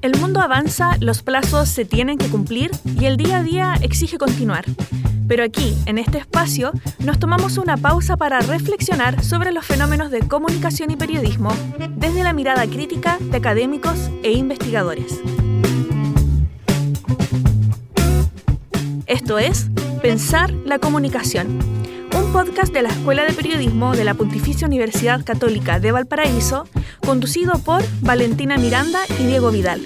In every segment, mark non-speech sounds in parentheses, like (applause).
El mundo avanza, los plazos se tienen que cumplir y el día a día exige continuar. Pero aquí, en este espacio, nos tomamos una pausa para reflexionar sobre los fenómenos de comunicación y periodismo desde la mirada crítica de académicos e investigadores. Esto es Pensar la Comunicación, podcast de la Escuela de Periodismo de la Pontificia Universidad Católica de Valparaíso, conducido por Valentina Miranda y Diego Vidal.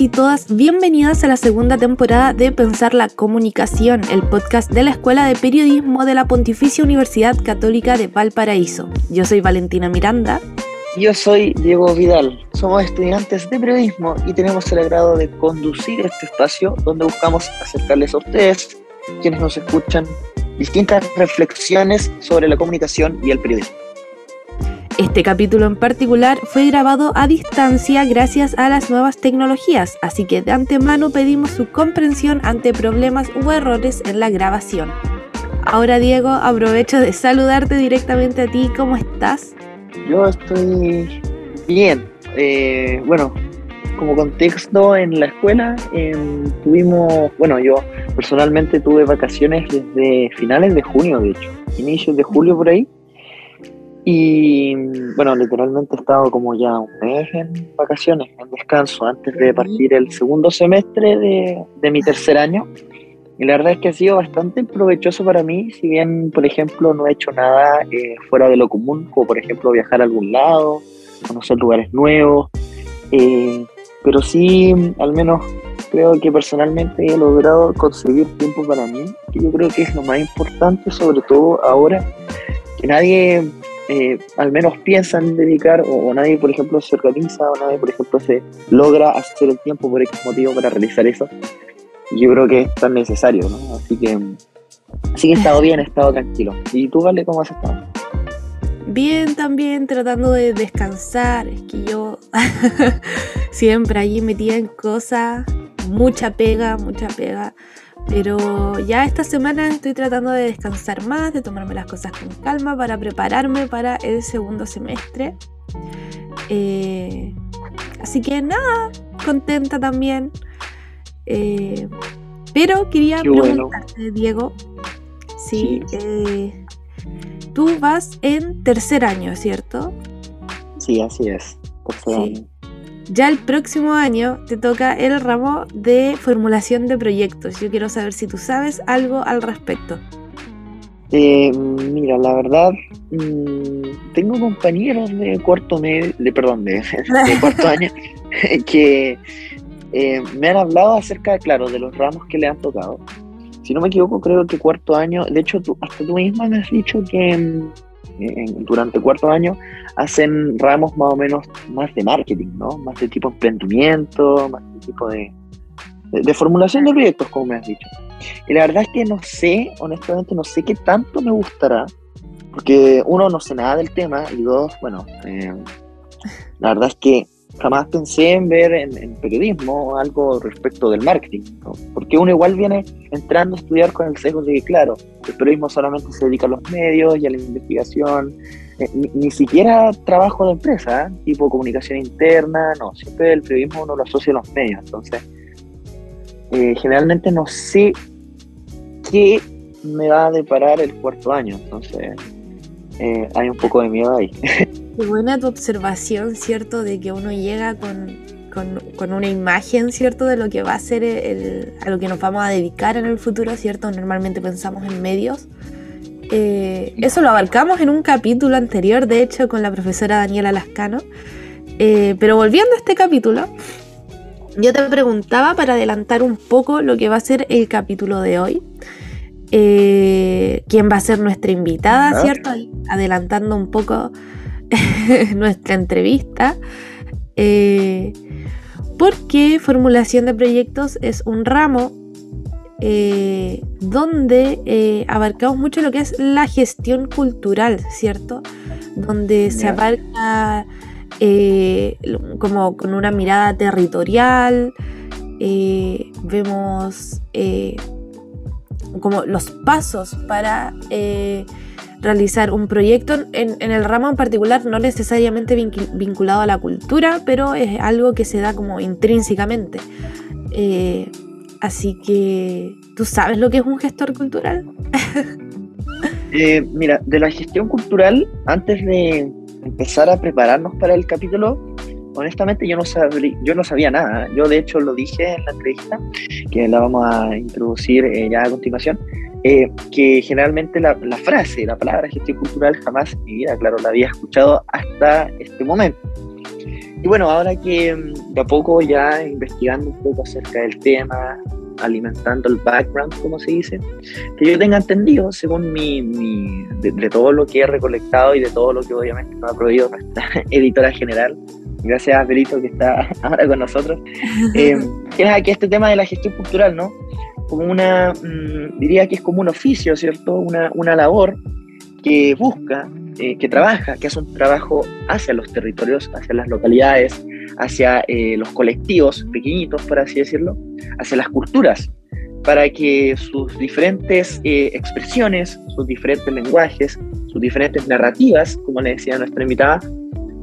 Y todas bienvenidas a la segunda temporada de Pensar la Comunicación, el podcast de la Escuela de Periodismo de la Pontificia Universidad Católica de Valparaíso. Yo soy Valentina Miranda. Yo soy Diego Vidal. Somos estudiantes de periodismo y tenemos el agrado de conducir este espacio donde buscamos acercarles a ustedes, quienes nos escuchan, distintas reflexiones sobre la comunicación y el periodismo. Este capítulo en particular fue grabado a distancia gracias a las nuevas tecnologías, así que de antemano pedimos su comprensión ante problemas u errores en la grabación. Ahora Diego, aprovecho de saludarte directamente a ti, ¿cómo estás? Yo estoy bien. Eh, bueno, como contexto en la escuela em, tuvimos, bueno, yo personalmente tuve vacaciones desde finales de junio, de hecho, inicios de julio por ahí. Y bueno, literalmente he estado como ya un mes en vacaciones, en descanso, antes de partir el segundo semestre de, de, mi tercer año. Y la verdad es que ha sido bastante provechoso para mí, si bien, por ejemplo, no he hecho nada eh, fuera de lo común, como por ejemplo viajar a algún lado, conocer lugares nuevos. Eh, pero sí, al menos creo que personalmente he logrado conseguir tiempo para mí, que yo creo que es lo más importante, sobre todo ahora que nadie eh, al menos piensan dedicar, o, nadie, por ejemplo, se organiza, o nadie, por ejemplo, se logra hacer el tiempo por X motivo para realizar eso. Yo creo que es tan necesario, ¿no? Así que, sí que he estado bien, he estado tranquilo. ¿Y tú, Vale, cómo has estado? Bien, también tratando de descansar. Es que yo (laughs) siempre allí metida en cosas, mucha pega, mucha pega. Pero ya esta semana estoy tratando de descansar más, de tomarme las cosas con calma para prepararme para el segundo semestre. Eh, así que nada, contenta también. Eh, pero quería preguntarte, Diego, si eh, tú vas en tercer año, ¿cierto? Sí, así es. sí. Ya el próximo año te toca el ramo de formulación de proyectos. Yo quiero saber si tú sabes algo al respecto. Eh, mira, la verdad, mm, tengo compañeros de cuarto medio, de perdón, de, cuarto año (laughs) que eh, me han hablado acerca, claro, de los ramos que le han tocado. Si no me equivoco, creo que cuarto año, de hecho, tú, hasta tú misma me has dicho que mm, durante cuarto año hacen ramos más o menos más de marketing, ¿no? Más de tipo emprendimiento, más de tipo de, de, formulación de proyectos, como me has dicho. Y la verdad es que no sé, honestamente, no sé qué tanto me gustará, porque uno, no sé nada del tema, y dos, bueno, eh, la verdad es que jamás pensé en ver en, periodismo algo respecto del marketing, porque uno igual viene entrando a estudiar con el sesgo de que, claro, el periodismo solamente se dedica a los medios y a la investigación, eh, ni, siquiera trabajo de empresa, tipo comunicación interna, no, siempre el periodismo uno lo asocia a los medios, entonces eh, generalmente no sé qué me va a deparar el cuarto año, entonces hay un poco de miedo ahí. (laughs) Qué buena tu observación, ¿cierto? De que uno llega con, con, una imagen, ¿cierto? De lo que va a ser el, a lo que nos vamos a dedicar en el futuro, ¿cierto? Normalmente pensamos en medios. Eh, eso lo abarcamos en un capítulo anterior, de hecho, con la profesora Daniela Lascano. Eh, pero volviendo a este capítulo, yo te preguntaba para adelantar un poco lo que va a ser el capítulo de hoy. Eh, quién va a ser nuestra invitada, ¿cierto? Adelantando un poco (laughs) nuestra entrevista. Eh, porque formulación de proyectos es un ramo eh, donde abarcamos mucho lo que es la gestión cultural, ¿cierto? Donde se abarca como con una mirada territorial, vemos como los pasos para eh, realizar un proyecto en, el ramo en particular, no necesariamente vinculado a la cultura, pero es algo que se da como intrínsecamente. Eh, así que, ¿tú sabes lo que es un gestor cultural? (laughs) Eh, mira, de la gestión cultural, antes de empezar a prepararnos para el capítulo, honestamente yo no, sabía, yo no sabía nada. Yo de hecho lo dije en la entrevista, que la vamos a introducir eh, ya a continuación, eh, que generalmente la, la, frase, la palabra gestión cultural jamás en mi vida, claro, la había escuchado hasta este momento. Y bueno, ahora que mm, de a poco ya investigando un poco acerca del tema, alimentando el background, como se dice, que yo tenga entendido, según mi, mi de, todo lo que he recolectado y de todo lo que obviamente nos ha prohibido nuestra (laughs) editora general, gracias a Perito que está (laughs) ahora con nosotros, (laughs) eh, es aquí este tema de la gestión cultural, ¿no? Como una, mm, diría que es como un oficio, ¿cierto? Una, una labor que busca, eh, que trabaja, que hace un trabajo hacia los territorios, hacia las localidades, hacia eh, los colectivos pequeñitos, por así decirlo, hacia las culturas, para que sus diferentes expresiones, sus diferentes lenguajes, sus diferentes narrativas, como le decía nuestra invitada,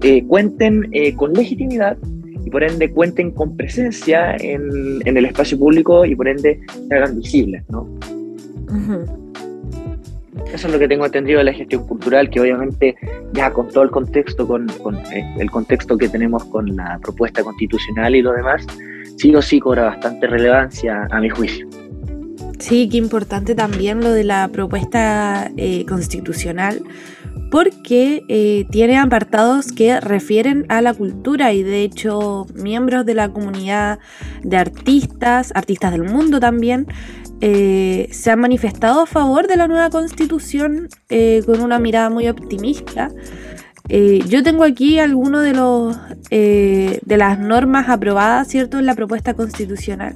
eh, cuenten eh, con legitimidad y por ende cuenten con presencia en, en, el espacio público y por ende se hagan visibles, ¿no? Eso es lo que tengo entendido de la gestión cultural, que obviamente ya con todo el contexto, con, con eh, el contexto que tenemos con la propuesta constitucional y lo demás, sí o sí cobra bastante relevancia a mi juicio. Sí, qué importante también lo de la propuesta constitucional, porque eh, tiene apartados que refieren a la cultura y de hecho miembros de la comunidad de artistas, artistas del mundo también, eh, se han manifestado a favor de la nueva constitución eh, con una mirada muy optimista. yo tengo aquí algunos de los de las normas aprobadas, ¿cierto?, en la propuesta constitucional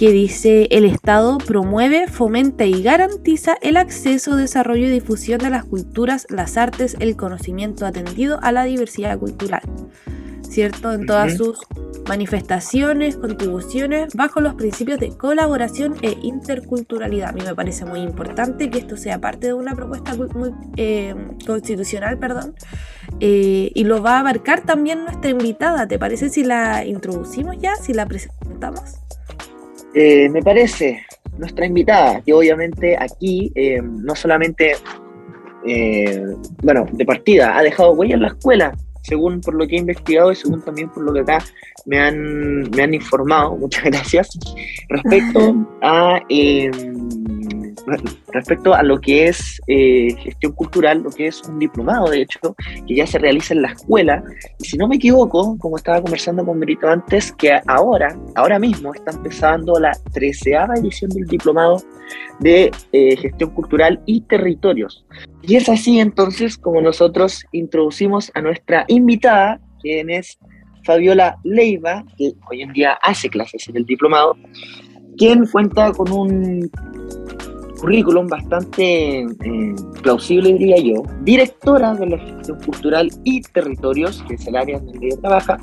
que dice el Estado promueve, fomenta y garantiza el acceso, desarrollo y difusión de las culturas, las artes, el conocimiento atendido a la diversidad cultural, ¿cierto? En todas sus manifestaciones, contribuciones, bajo los principios de colaboración e interculturalidad. A mí me parece muy importante que esto sea parte de una propuesta eh, constitucional, perdón, eh, y lo va a abarcar también nuestra invitada. ¿Te parece si la introducimos ya, si la presentamos? Eh, me parece nuestra invitada, que obviamente aquí eh, no solamente, eh, bueno, de partida, ha dejado huella en la escuela, según por lo que he investigado y según también por lo que acá me han, me han informado, (laughs) muchas gracias, respecto a respecto a lo que es eh, gestión cultural, lo que es un diplomado, de hecho, que ya se realiza en la escuela. Y si no me equivoco, como estaba conversando con Merito antes, que ahora, ahora mismo está empezando la treceava edición del diplomado de eh, gestión cultural y territorios. Y es así entonces como nosotros introducimos a nuestra invitada, quien es Fabiola Leiva, que hoy en día hace clases en el diplomado, quien cuenta con un currículum bastante eh, plausible, diría yo, directora de la gestión cultural y territorios, que es el área donde ella trabaja,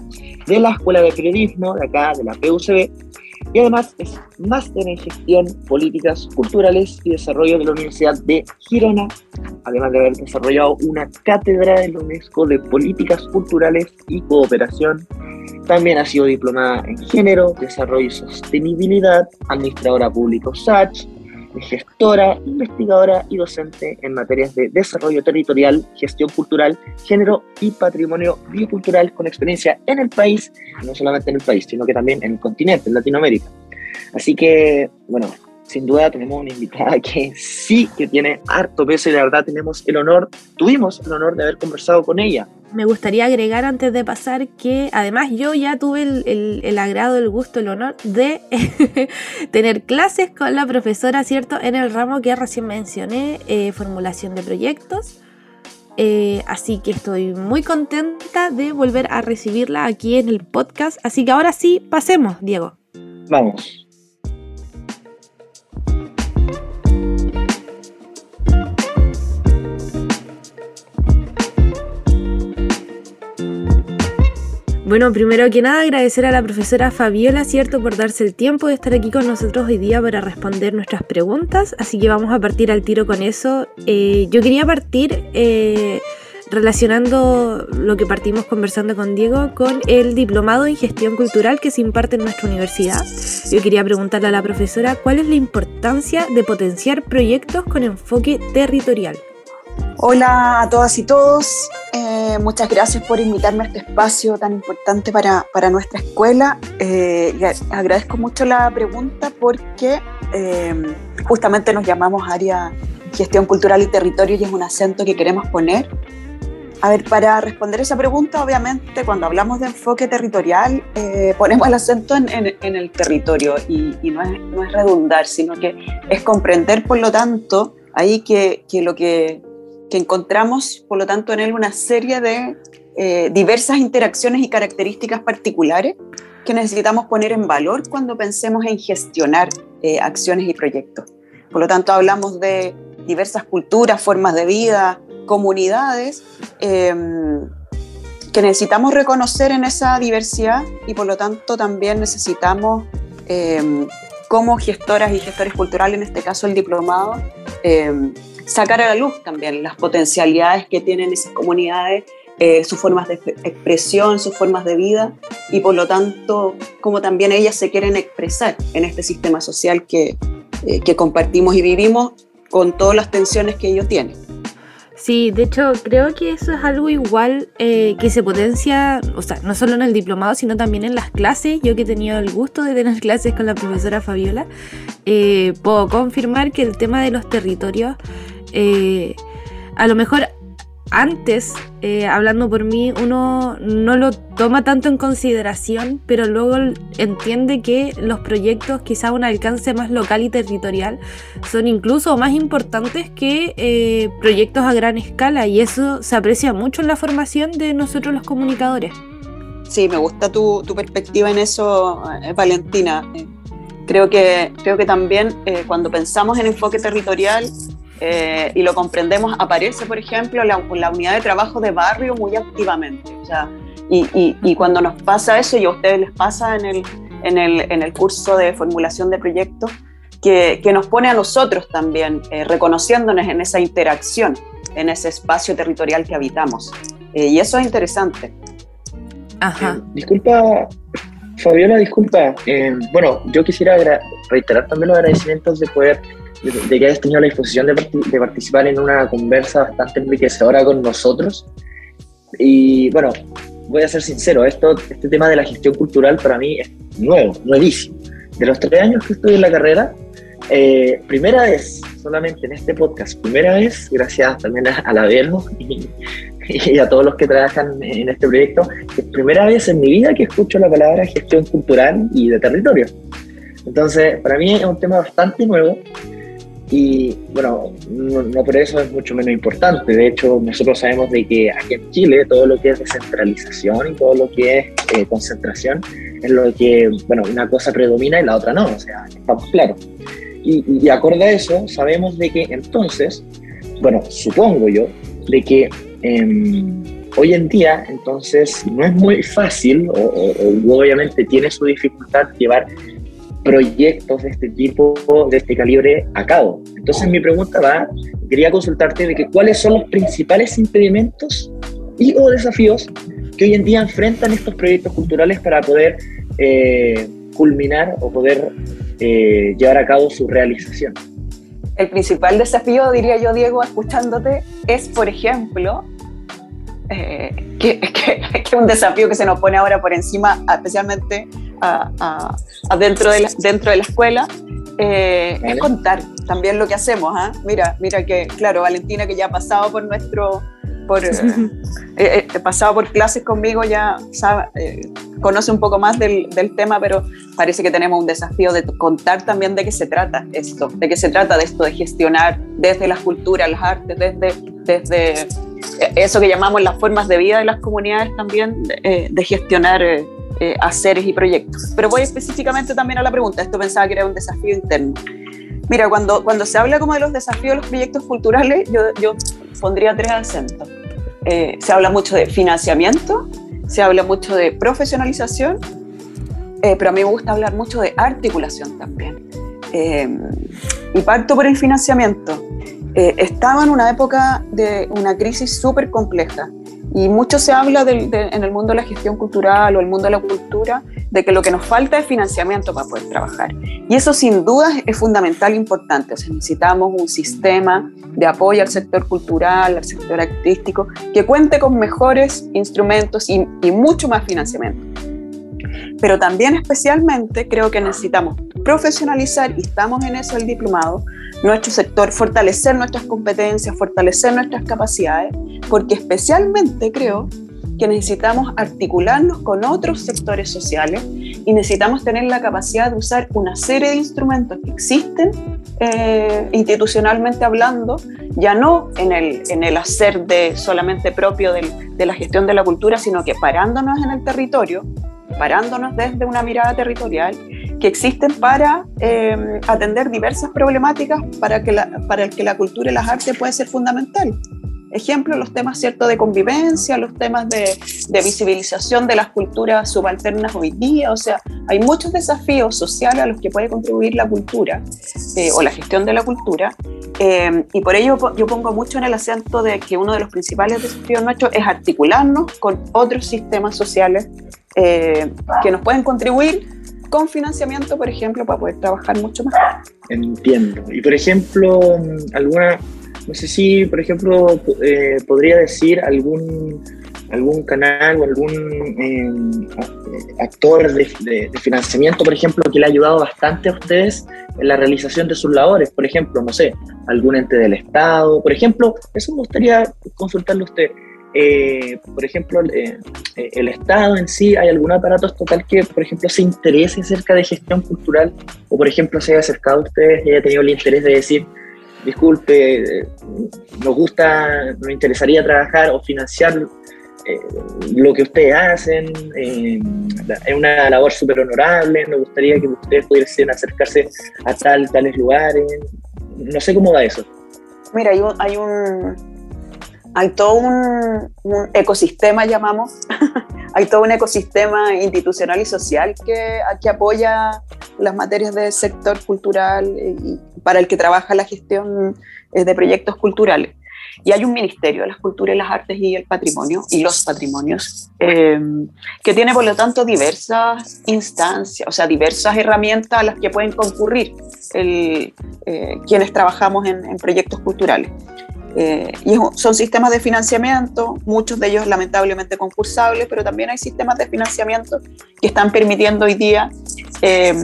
de la Escuela de Periodismo de acá, de la PUCB, y además es máster en gestión, políticas culturales y desarrollo de la Universidad de Girona, además de haber desarrollado una cátedra de la UNESCO de políticas culturales y cooperación. También ha sido diplomada en género, desarrollo y sostenibilidad, administradora público SACH, gestora, investigadora y docente en materias de desarrollo territorial, gestión cultural, género y patrimonio biocultural con experiencia en el país, no solamente en el país, sino que también en el continente, en Latinoamérica. Así que, bueno, sin duda tenemos una invitada (laughs) que sí que tiene harto peso y la verdad tenemos el honor, tuvimos el honor de haber conversado con ella. Me gustaría agregar antes de pasar que además yo ya tuve el, agrado, el gusto, el honor de (laughs) tener clases con la profesora, ¿cierto? En el ramo que recién mencioné, eh, formulación de proyectos. Eh, así que estoy muy contenta de volver a recibirla aquí en el podcast. Así que ahora sí, pasemos, Diego. Vamos. Bueno, primero que nada agradecer a la profesora Fabiola, ¿cierto?, por darse el tiempo de estar aquí con nosotros hoy día para responder nuestras preguntas. Así que vamos a partir al tiro con eso. Eh, yo quería partir eh, relacionando lo que partimos conversando con Diego con el diplomado en gestión cultural que se imparte en nuestra universidad. Yo quería preguntarle a la profesora cuál es la importancia de potenciar proyectos con enfoque territorial. Hola a todas y todos, eh, muchas gracias por invitarme a este espacio tan importante para, para nuestra escuela. Eh, agradezco mucho la pregunta porque eh, justamente nos llamamos área gestión cultural y territorio y es un acento que queremos poner. A ver, para responder esa pregunta, obviamente cuando hablamos de enfoque territorial ponemos el acento en, en, el territorio y, y no, es, no, es, redundar, sino que es comprender, por lo tanto, ahí que, que lo que que encontramos, por lo tanto, en él una serie de eh, diversas interacciones y características particulares que necesitamos poner en valor cuando pensemos en gestionar eh, acciones y proyectos. Por lo tanto, hablamos de diversas culturas, formas de vida, comunidades, em, que necesitamos reconocer en esa diversidad y por lo tanto también necesitamos, em, como gestoras y gestores culturales, en este caso el diplomado, em, sacar a la luz también las potencialidades que tienen esas comunidades, eh, sus formas de expresión, sus formas de vida y por lo tanto como también ellas se quieren expresar en este sistema social que, eh, que compartimos y vivimos con todas las tensiones que ellos tienen. Sí, de hecho creo que eso es algo igual eh, que se potencia, o sea, no solo en el diplomado, sino también en las clases. Yo que he tenido el gusto de tener (laughs) clases con la profesora Fabiola, puedo confirmar que el tema de los territorios eh, a lo mejor antes, eh, hablando por mí, uno no lo toma tanto en consideración, pero luego entiende que los proyectos quizá un alcance más local y territorial son incluso más importantes que eh, proyectos a gran escala y eso se aprecia mucho en la formación de nosotros los comunicadores. Sí, me gusta tu, tu perspectiva en eso, Valentina. creo, que, creo que también cuando pensamos en enfoque territorial, eh, y lo comprendemos, aparece, por ejemplo, la, la, unidad de trabajo de barrio muy activamente. O sea, y, y, cuando nos pasa eso, y a ustedes les pasa en el, en el, en el curso de formulación de proyectos, que, que nos pone a nosotros también, eh, reconociéndonos en esa interacción, en ese espacio territorial que habitamos. Eh, y eso es interesante. Ajá. disculpa, Fabiola, disculpa. bueno, yo quisiera reiterar también los agradecimientos de poder de que hayas tenido la disposición de, de, participar en una conversa bastante enriquecedora con nosotros. Y bueno, voy a ser sincero, esto, este tema de la gestión cultural para mí es nuevo, nuevísimo. De los tres años que estoy en la carrera, eh, primera vez, solamente en este podcast, primera vez, gracias también a, la Velo y, y, a todos los que trabajan en este proyecto, es primera vez en mi vida que escucho la palabra gestión cultural y de territorio. Entonces, para mí es un tema bastante nuevo y bueno, no, por eso es mucho menos importante. De hecho, nosotros sabemos de que aquí en Chile todo lo que es descentralización y todo lo que es eh, concentración es lo que, bueno, una cosa predomina y la otra no, o sea, estamos claros. Y, y acorde a eso, sabemos de que entonces, bueno, supongo yo, de que em, hoy en día, entonces, no es muy fácil, o obviamente tiene su dificultad llevar proyectos de este tipo, de este calibre, a cabo. Entonces mi pregunta va, quería consultarte de que cuáles son los principales impedimentos y o desafíos que hoy en día enfrentan estos proyectos culturales para poder eh, culminar o poder eh, llevar a cabo su realización. El principal desafío, diría yo, Diego, escuchándote, es, por ejemplo, eh, que, (laughs) es un desafío que se nos pone ahora por encima, especialmente dentro, de la, dentro de la escuela, eh, es contar también lo que hacemos. ¿ah? Mira, mira que, claro, Valentina que ya ha pasado por nuestro, por, eh, (laughs) eh, eh, pasado por clases conmigo, ya sabe, conoce un poco más del, del, tema, pero parece que tenemos un desafío de contar también de qué se trata esto, de qué se trata de esto de gestionar desde las culturas, las artes, desde, desde eso que llamamos las formas de vida de las comunidades también, de gestionar haceres y proyectos. Pero voy específicamente también a la pregunta, esto pensaba que era un desafío interno. Mira, cuando, cuando se habla como de los desafíos de los proyectos culturales, yo, yo pondría tres acentos. Eh, se habla mucho de financiamiento, se habla mucho de profesionalización, eh, pero a mí me gusta hablar mucho de articulación también. Eh, y parto por el financiamiento. estaba en una época de una crisis súper compleja y mucho se habla en el mundo de la gestión cultural o el mundo de la cultura de que lo que nos falta es financiamiento para poder trabajar. Y eso sin duda es fundamental e importante. O necesitamos un sistema de apoyo al sector cultural, al sector artístico, que cuente con mejores instrumentos y, y mucho más financiamiento. Pero también especialmente creo que necesitamos profesionalizar, y estamos en eso el diplomado, nuestro sector, fortalecer nuestras competencias, fortalecer nuestras capacidades, porque especialmente creo que necesitamos articularnos con otros sectores sociales y necesitamos tener la capacidad de usar una serie de instrumentos que existen eh, institucionalmente hablando, ya no en el, en el hacer de solamente propio de la gestión de la cultura, sino que parándonos en el territorio, parándonos desde una mirada territorial, que existen para eh, atender diversas problemáticas para, que la, para el que la cultura y las artes puede ser fundamental. Ejemplo, los temas cierto de convivencia, los temas de, visibilización de las culturas subalternas hoy día. O sea, hay muchos desafíos sociales a los que puede contribuir la cultura eh, o la gestión de la cultura. Eh, y por ello yo pongo mucho en el acento de que uno de los principales desafíos nuestros es articularnos con otros sistemas sociales eh, que nos pueden contribuir con financiamiento, por ejemplo, para poder trabajar mucho más. Entiendo. Y por ejemplo, alguna no sé si, por ejemplo, eh, podría decir algún, algún canal o algún eh, actor de, financiamiento, por ejemplo, que le ha ayudado bastante a ustedes en la realización de sus labores. Por ejemplo, no sé, algún ente del Estado. Por ejemplo, eso me gustaría consultarle a usted. Eh, por ejemplo, el Estado en sí, ¿hay algún aparato estatal que, por ejemplo, se interese acerca de gestión cultural? O, por ejemplo, se haya acercado a ustedes y haya tenido el interés de decir, disculpe, nos gusta, nos interesaría trabajar o financiar eh, lo que ustedes hacen, eh, es una labor súper honorable, nos gustaría que ustedes pudiesen acercarse a tal, tales lugares, no sé cómo va eso. Mira, hay un, hay un hay todo un, ecosistema, llamamos, (laughs) hay todo un ecosistema institucional y social que, que apoya las materias del sector cultural para el que trabaja la gestión eh, de proyectos culturales. Y hay un Ministerio de las Culturas y las Artes y el Patrimonio, y los patrimonios, eh, que tiene por lo tanto diversas instancias, o sea, diversas herramientas a las que pueden concurrir eh, quienes trabajamos en proyectos culturales. Eh, y son sistemas de financiamiento, muchos de ellos lamentablemente concursables, pero también hay sistemas de financiamiento que están permitiendo hoy día eh,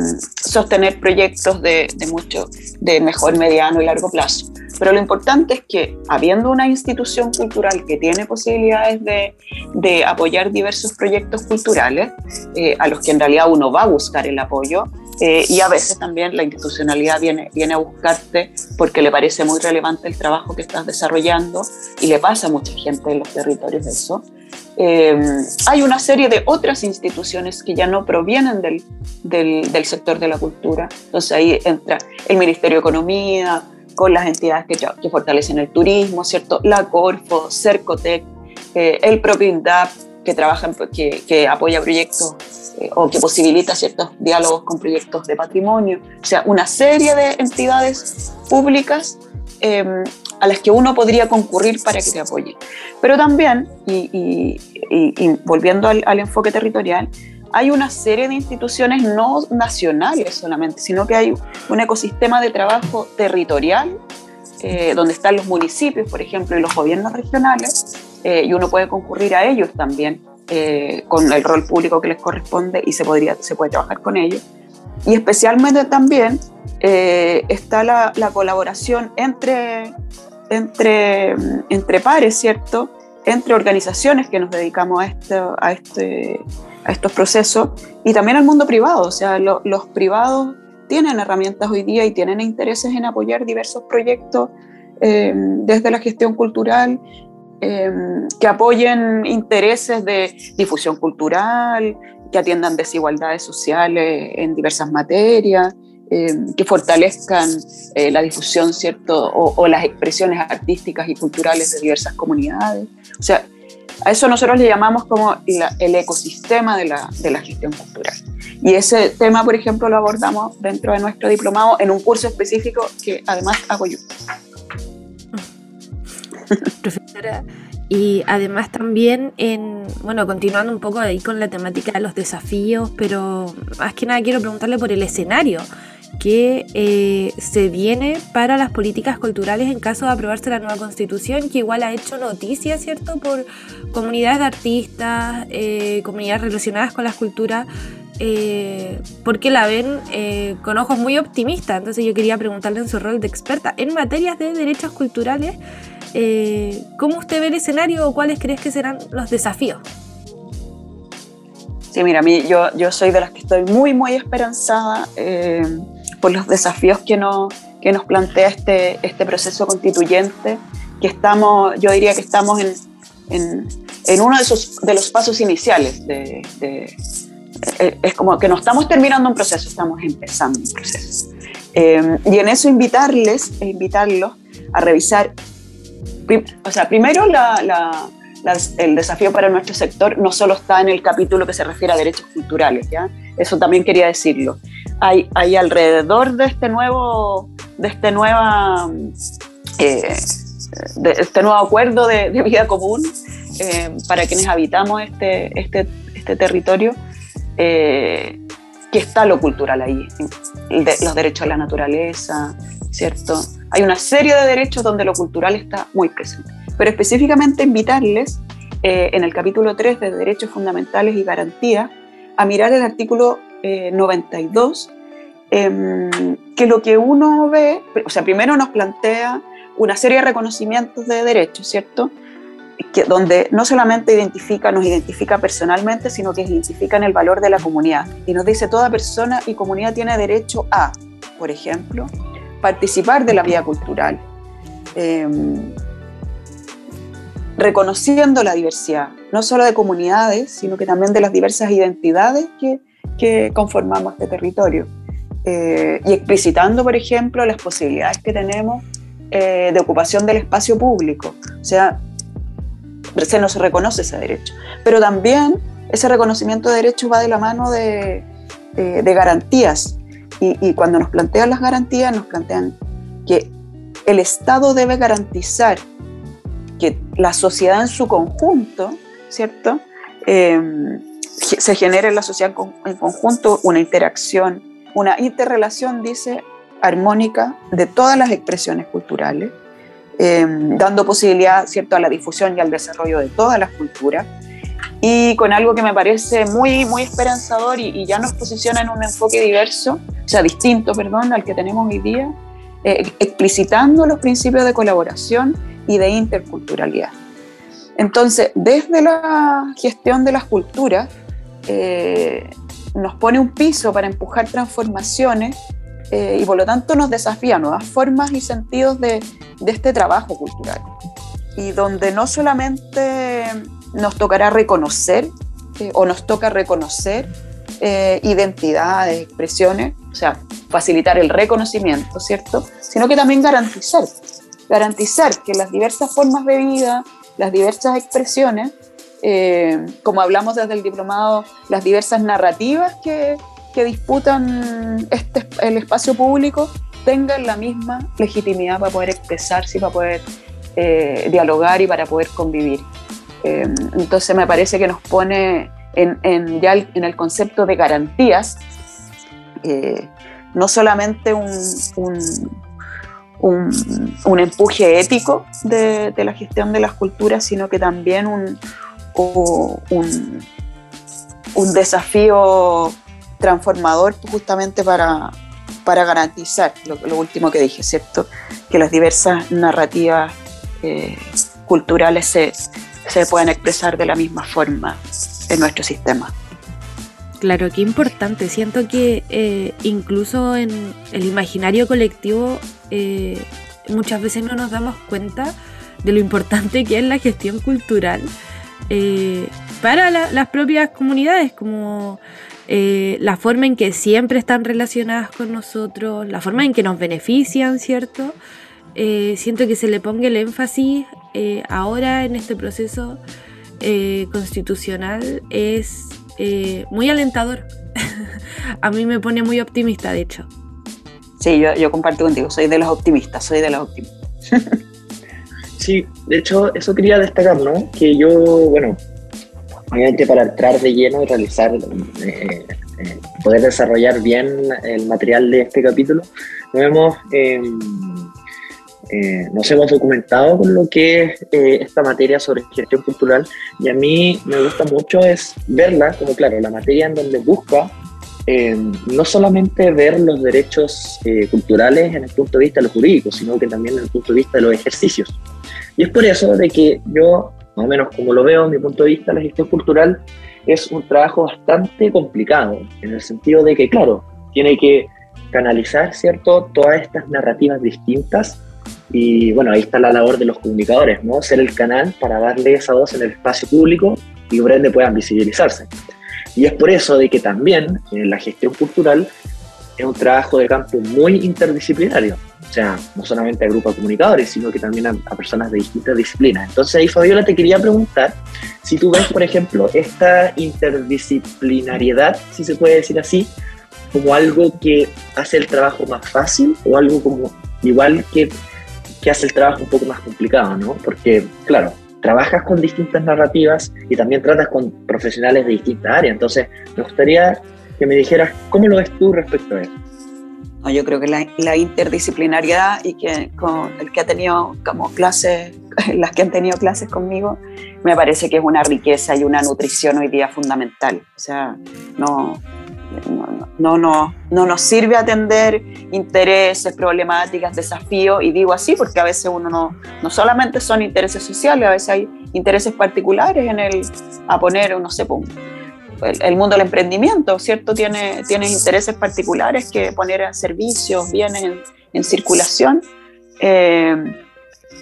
sostener proyectos de, de, mucho, de mejor, mediano y largo plazo. Pero lo importante es que, habiendo una institución cultural que tiene posibilidades de, de apoyar diversos proyectos culturales, eh, a los que en realidad uno va a buscar el apoyo, eh, y a veces también la institucionalidad viene, viene a buscarte porque le parece muy relevante el trabajo que estás desarrollando y le pasa a mucha gente en los territorios eso. Eh, hay una serie de otras instituciones que ya no provienen del, del, del, sector de la cultura. Entonces ahí entra el Ministerio de Economía, con las entidades que, que fortalecen el turismo, ¿cierto? La Corfo, Cercotec, eh, el propio INDAP, que, trabaja que, que apoya proyectos eh, o que posibilita ciertos diálogos con proyectos de patrimonio, o sea, una serie de entidades públicas em, a las que uno podría concurrir para que te apoyen. Pero también, y, volviendo al, enfoque territorial, hay una serie de instituciones no nacionales solamente, sino que hay un ecosistema de trabajo territorial, eh, donde están los municipios, por ejemplo, y los gobiernos regionales, eh, y uno puede concurrir a ellos también eh, con el rol público que les corresponde y se, podría, se puede trabajar con ellos. y especialmente también eh, está la, colaboración entre, entre, entre pares, ¿cierto? Entre organizaciones que nos dedicamos a, esto, a, este, a estos procesos y también al mundo privado. O sea, los privados tienen herramientas hoy día y tienen intereses en apoyar diversos proyectos eh, desde la gestión cultural eh, que apoyen intereses de difusión cultural, que atiendan desigualdades sociales en diversas materias, eh, que fortalezcan la difusión, ¿cierto? O, las expresiones artísticas y culturales de diversas comunidades. O sea, a eso nosotros le llamamos como el ecosistema de la, de la gestión cultural. Y ese tema, por ejemplo, lo abordamos dentro de nuestro diplomado en un curso específico que además hago yo. Profesora, y además también en, bueno, continuando un poco ahí con la temática de los desafíos, pero más que nada quiero preguntarle por el escenario que eh, se viene para las políticas culturales en caso de aprobarse la nueva constitución, que igual ha hecho noticia, ¿cierto?, por comunidades de artistas, eh, comunidades relacionadas con las culturas, eh, porque la ven con ojos muy optimistas. Entonces yo quería preguntarle en su rol de experta en materias de derechos culturales, ¿cómo usted ve el escenario o cuáles crees que serán los desafíos? Sí, mira, a mí, yo, yo soy de las que estoy muy, muy esperanzada por los desafíos que nos, que nos plantea este, este proceso constituyente, que estamos, yo diría que estamos en, en, en uno de, esos, de los pasos iniciales. De, eh, es como que no estamos terminando un proceso, estamos empezando un proceso. Eh, y en eso invitarles e invitarlos a revisar, o sea, primero la, la, el desafío para nuestro sector no solo está en el capítulo que se refiere a derechos culturales, ¿ya? Eso también quería decirlo, hay, alrededor de este nuevo, de este nueva, eh, de este nuevo acuerdo de, vida común eh, para quienes habitamos este, este, este territorio, eh, que está lo cultural ahí, los derechos a la naturaleza, ¿cierto? Hay una serie de derechos donde lo cultural está muy presente, pero específicamente invitarles en el capítulo 3 de Derechos Fundamentales y Garantías a mirar el artículo 92, eh, em, que lo que uno ve, o sea, primero nos plantea una serie de reconocimientos de derechos, ¿cierto? Que, donde no solamente identifica, nos identifica personalmente, sino que identifica en el valor de la comunidad. Y nos dice, toda persona y comunidad tiene derecho a, por ejemplo, participar de la vida cultural, em, reconociendo la diversidad, no solo de comunidades, sino que también de las diversas identidades que, conformamos este territorio. Eh, y explicitando, por ejemplo, las posibilidades que tenemos eh, de ocupación del espacio público. O sea, se nos reconoce ese derecho. Pero también ese reconocimiento de derechos va de la mano de, garantías. Y, cuando nos plantean las garantías, nos plantean que el Estado debe garantizar que la sociedad en su conjunto, ¿cierto? Eh, se genere en la sociedad en conjunto una interacción, una interrelación, dice, armónica de todas las expresiones culturales, em, dando posibilidad ¿cierto? a la difusión y al desarrollo de todas las culturas, y con algo que me parece muy, muy esperanzador y, y ya nos posiciona en un enfoque diverso, o sea, distinto, perdón, al que tenemos hoy día, eh, explicitando los principios de colaboración y de interculturalidad. Entonces, desde la gestión de las culturas, eh, nos pone un piso para empujar transformaciones eh, y por lo tanto nos desafía nuevas formas y sentidos de, este trabajo cultural. Y donde no solamente nos tocará reconocer eh, o nos toca reconocer identidades, expresiones, o sea, facilitar el reconocimiento, ¿cierto? Sino que también garantizar, garantizar que las diversas formas de vida, las diversas expresiones eh, como hablamos desde el diplomado, las diversas narrativas que, que disputan este, el espacio público tengan la misma legitimidad para poder expresarse para poder eh, dialogar y para poder convivir. Eh, entonces me parece que nos pone en, en, ya en el concepto de garantías, no solamente un, un, un, empuje ético de, la gestión de las culturas, sino que también un, un, un desafío transformador justamente para, para garantizar lo, último que dije, ¿cierto? Que las diversas narrativas eh, culturales se, se puedan expresar de la misma forma en nuestro sistema. Claro, qué importante. Siento que eh, incluso en el imaginario colectivo eh, muchas veces no nos damos cuenta de lo importante que es la gestión cultural eh, para las propias comunidades, como la forma en que siempre están relacionadas con nosotros, la forma en que nos benefician, ¿cierto? siento que se le ponga el énfasis ahora en este proceso constitucional es eh, muy alentador. (laughs) a mí me pone muy optimista, de hecho. Sí, yo, yo comparto contigo, soy de los optimistas, soy de los optimistas. (laughs) sí, de hecho, eso quería destacar, ¿no? Que yo, bueno, obviamente para entrar de lleno y realizar, eh, eh, poder desarrollar bien el material de este capítulo, nos hemos em, eh, nos hemos documentado con lo que es eh, esta materia sobre gestión cultural y a mí me gusta mucho es verla como, claro, la materia en donde busca eh, no solamente ver los derechos culturales en el punto de vista de lo jurídico, sino que también en el punto de vista de los ejercicios. Y es por eso de que yo, más o menos como lo veo en mi punto de vista, la gestión cultural es un trabajo bastante complicado, en el sentido de que, claro, tiene que canalizar, ¿cierto?, todas estas narrativas distintas y bueno, ahí está la labor de los comunicadores, ¿no? Ser el canal para darle esa voz en el espacio público y por ende puedan visibilizarse. Y es por eso de que también en la gestión cultural es un trabajo de campo muy interdisciplinario. O sea, no solamente agrupa comunicadores, sino que también a, personas de distintas disciplinas. Entonces ahí, Fabiola, te quería preguntar si tú ves, por ejemplo, esta interdisciplinariedad, si se puede decir así, como algo que hace el trabajo más fácil o algo como igual que que hace el trabajo un poco más complicado, ¿no? Porque, claro, trabajas con distintas narrativas y también tratas con profesionales de distintas áreas. Entonces, me gustaría que me dijeras cómo lo ves tú respecto a eso. No, yo creo que la, interdisciplinariedad y que con el que ha tenido como clases, (laughs) las que han tenido clases conmigo, me parece que es una riqueza y una nutrición hoy día fundamental. O sea, no, no, no, no, nos sirve atender intereses, problemáticas, desafíos, y digo así porque a veces uno no, no solamente son intereses sociales, a veces hay intereses particulares en el, a poner, no sé, el, mundo del emprendimiento, ¿cierto? Tiene, tiene intereses particulares que poner a servicios, bienes en, circulación, eh,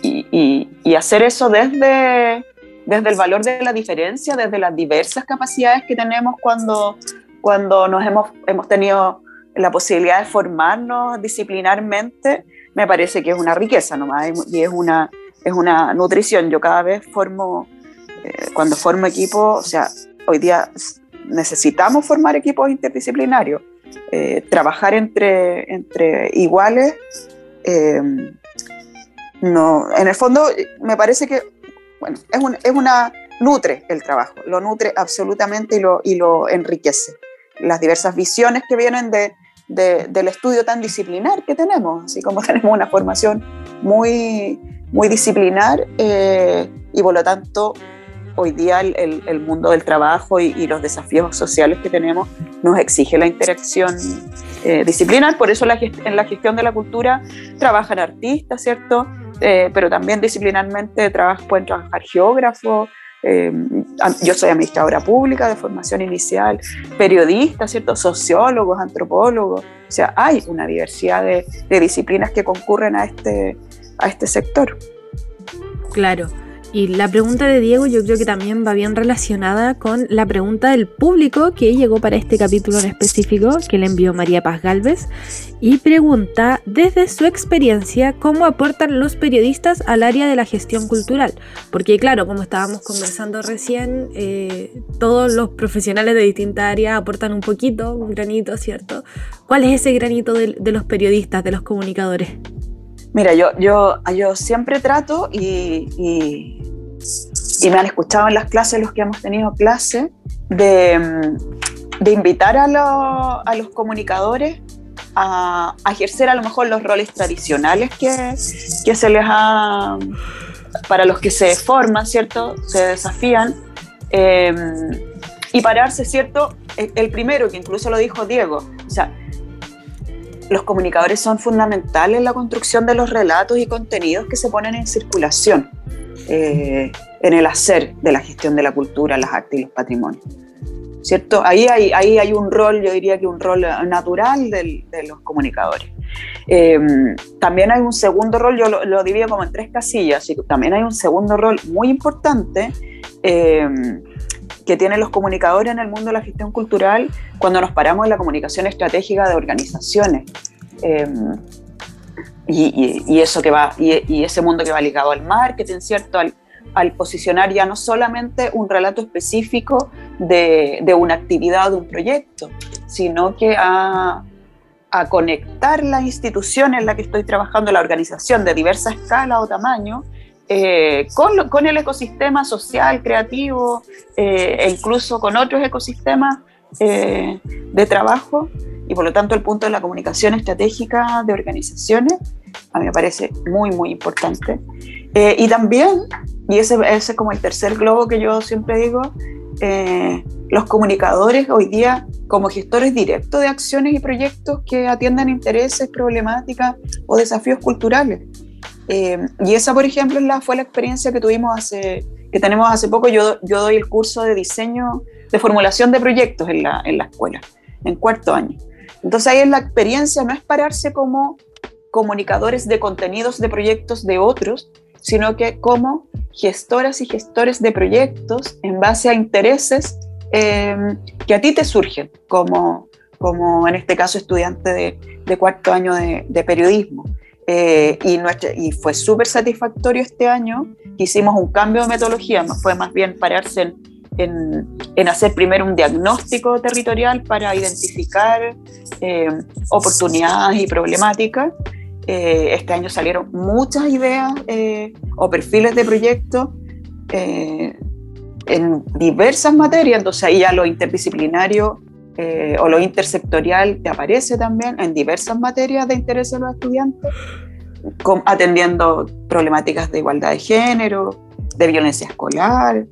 y, y, hacer eso desde, desde el valor de la diferencia, desde las diversas capacidades que tenemos cuando cuando nos hemos, hemos tenido la posibilidad de formarnos disciplinarmente, me parece que es una riqueza nomás y es una, es una nutrición. Yo cada vez formo, eh, cuando formo equipo, o sea, hoy día necesitamos formar equipos interdisciplinarios, eh, trabajar entre, entre iguales. Eh, no, en el fondo, me parece que bueno, es, es una nutre el trabajo, lo nutre absolutamente y lo, y lo enriquece las diversas visiones que vienen de, del estudio tan disciplinar que tenemos, así como (laughs) tenemos una formación muy, muy disciplinar eh, y por lo tanto hoy día el, el, mundo del trabajo y, los desafíos sociales que tenemos nos exige la interacción eh, disciplinar, por eso en la gestión de la cultura trabajan artistas, ¿cierto? Eh, pero también disciplinarmente trabajan, pueden trabajar geógrafos, eh, yo soy administradora pública de formación inicial, periodista, ¿cierto? sociólogos, antropólogos, o sea, hay una diversidad de, de disciplinas que concurren a este, a este sector. Claro. Y la pregunta de Diego yo creo que también va bien relacionada con la pregunta del público que llegó para este capítulo en específico, que le envió María Paz Galvez, y pregunta desde su experiencia cómo aportan los periodistas al área de la gestión cultural. Porque claro, como estábamos conversando recién, eh, todos los profesionales de distintas áreas aportan un poquito, un granito, ¿cierto? ¿Cuál es ese granito de, de los periodistas, de los comunicadores? Mira, yo, yo, yo siempre trato y, y, me han escuchado en las clases, los que hemos tenido clase, de, de invitar a, a, los comunicadores a, ejercer a lo mejor los roles tradicionales que, que se les ha, para los que se forman, ¿cierto? Se desafían. Em, y pararse, ¿cierto? el primero, que incluso lo dijo Diego, o sea, los comunicadores son fundamentales en la construcción de los relatos y contenidos que se ponen en circulación eh, en el hacer de la gestión de la cultura, las artes y los patrimonios. ¿Cierto? Ahí hay, ahí hay un rol, yo diría que un rol natural de los comunicadores. Em, también hay un segundo rol, yo lo, divido como en tres casillas, y también hay un segundo rol muy importante em, que tienen los comunicadores en el mundo de la gestión cultural cuando nos paramos en la comunicación estratégica de organizaciones. Em, y, eso que va, y, ese mundo que va ligado al marketing, ¿cierto? Al, posicionar ya no solamente un relato específico de, de una actividad de un proyecto, sino que a, a, conectar la institución en la que estoy trabajando, la organización de diversa escala o tamaño, eh, con, con, el ecosistema social, creativo eh, e incluso con otros ecosistemas eh, de trabajo y por lo tanto el punto de la comunicación estratégica de organizaciones a mí me parece muy, muy importante. y también, y ese, ese, es como el tercer globo que yo siempre digo, los comunicadores hoy día como gestores directos de acciones y proyectos que atiendan intereses, problemáticas o desafíos culturales. Eh, y esa, por ejemplo, fue la experiencia que tuvimos hace, que tenemos hace poco. Yo, doy el curso de diseño, de formulación de proyectos en la, escuela, en cuarto año. Entonces ahí es la experiencia, no es pararse como comunicadores de contenidos de proyectos de otros, sino que como gestoras y gestores de proyectos en base a intereses eh, que a ti te surgen, como, en este caso estudiante de, cuarto año de periodismo. Eh, y, y fue súper satisfactorio este año. Hicimos un cambio de metodología, fue más bien pararse en, en, hacer primero un diagnóstico territorial para identificar eh, oportunidades y problemáticas. Eh, este año salieron muchas ideas o perfiles de proyectos en diversas materias, entonces ahí ya lo interdisciplinario eh, o lo intersectorial te aparece también en diversas materias de interés de los estudiantes, atendiendo problemáticas de igualdad de género, de violencia escolar,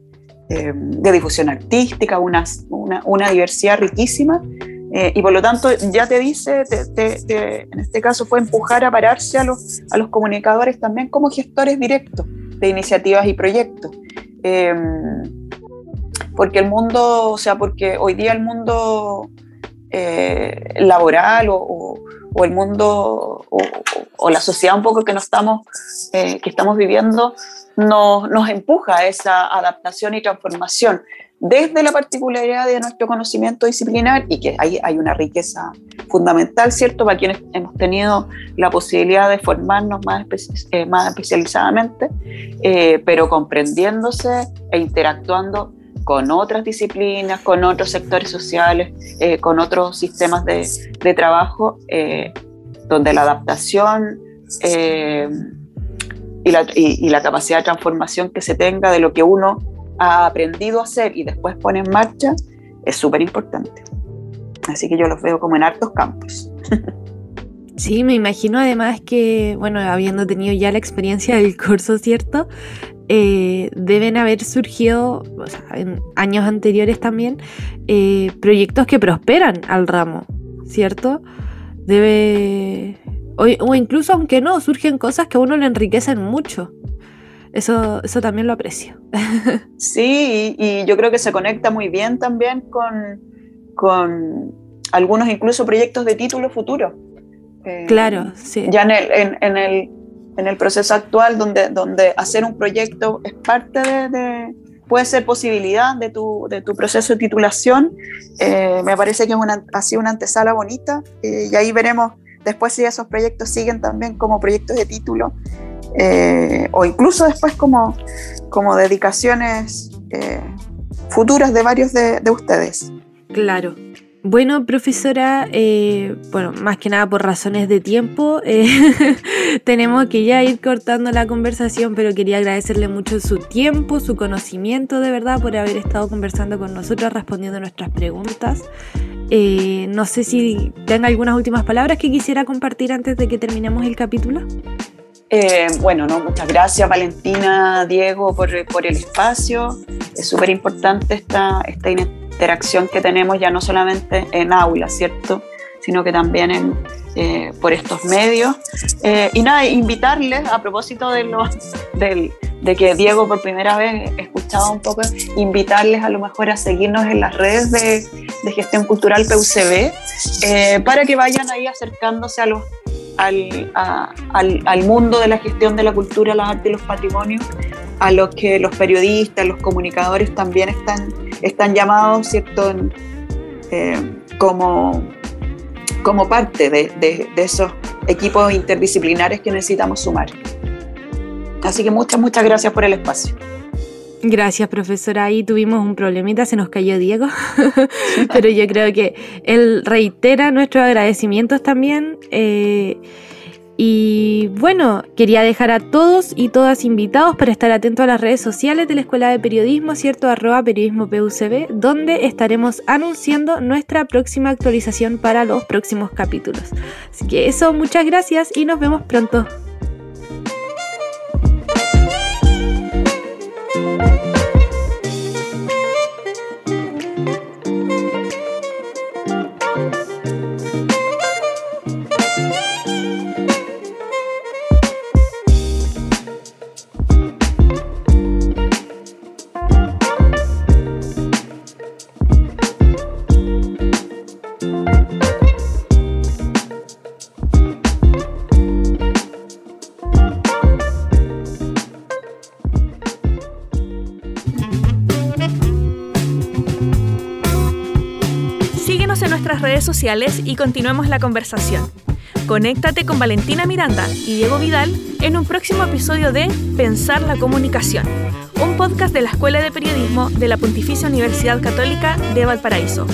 eh, de difusión artística, una, una, diversidad riquísima. Eh, y por lo tanto, ya te dice, en este caso fue empujar a pararse a los, a los comunicadores también como gestores directos de iniciativas y proyectos porque el mundo, o sea, porque hoy día el mundo eh, laboral o, el mundo o, la sociedad un poco que, nos estamos, eh, que estamos viviendo nos, nos empuja a esa adaptación y transformación desde la particularidad de nuestro conocimiento disciplinar y que ahí hay una riqueza fundamental, ¿cierto? Para quienes hemos tenido la posibilidad de formarnos más, eh, más especializadamente, pero comprendiéndose e interactuando con otras disciplinas, con otros sectores sociales, eh, con otros sistemas de, de trabajo, eh, donde la adaptación eh, y, la, y, la, capacidad de transformación que se tenga de lo que uno ha aprendido a hacer y después pone en marcha es súper importante. Así que yo los veo como en hartos campos. Sí, me imagino además que, bueno, habiendo tenido ya la experiencia del curso, ¿cierto? Eh, deben haber surgido en años anteriores también eh, proyectos que prosperan al ramo, ¿cierto? Debe. O, incluso aunque no, surgen cosas que a uno le enriquecen mucho. Eso, eso también lo aprecio. (laughs) Sí, y, yo creo que se conecta muy bien también con, con algunos incluso proyectos de título futuro claro, sí. Ya en el, en, el, en el proceso actual, donde, donde hacer un proyecto es parte de, puede ser posibilidad de tu, de tu proceso de titulación. Eh, me parece que es una, ha sido una antesala bonita eh, y ahí veremos después si esos proyectos siguen también como proyectos de título eh, o incluso después como, como dedicaciones futuras de varios de, de ustedes. Claro, bueno, profesora, eh, bueno, más que nada por razones de tiempo, eh, (laughs) tenemos que ya ir cortando la conversación, pero quería agradecerle mucho su tiempo, su conocimiento de verdad por haber estado conversando con nosotros, respondiendo nuestras preguntas. Eh, no sé si tenga algunas últimas palabras que quisiera compartir antes de que terminemos el capítulo. bueno, no, muchas gracias Valentina, Diego, por, el espacio. Es súper importante esta, esta interacción que tenemos ya no solamente en aula, ¿cierto? Sino que también en, eh, por estos medios. Eh, y nada, invitarles a propósito de, los, de que Diego por primera vez escuchaba un poco, invitarles a lo mejor a seguirnos en las redes de, de gestión cultural PUCB eh, para que vayan ahí acercándose a los, al, al, al, mundo de la gestión de la cultura, las artes y los patrimonios, a los que los periodistas, los comunicadores también están, están llamados, ¿cierto?, como como parte de, de, esos equipos interdisciplinares que necesitamos sumar. Así que muchas, muchas gracias por el espacio. Gracias, profesora. Ahí tuvimos un problemita, se nos cayó Diego, (laughs) pero yo creo que él reitera nuestros agradecimientos también. Eh, y bueno, quería dejar a todos y todas invitados para estar atentos a las redes sociales de la Escuela de Periodismo, ¿cierto? Arroba periodismo PUCB, donde estaremos anunciando nuestra próxima actualización para los próximos capítulos. Así que eso, muchas gracias y nos vemos pronto. Y continuemos la conversación. Conéctate con Valentina Miranda y Diego Vidal en un próximo episodio de Pensar la Comunicación, un podcast de la Escuela de Periodismo de la Pontificia Universidad Católica de Valparaíso.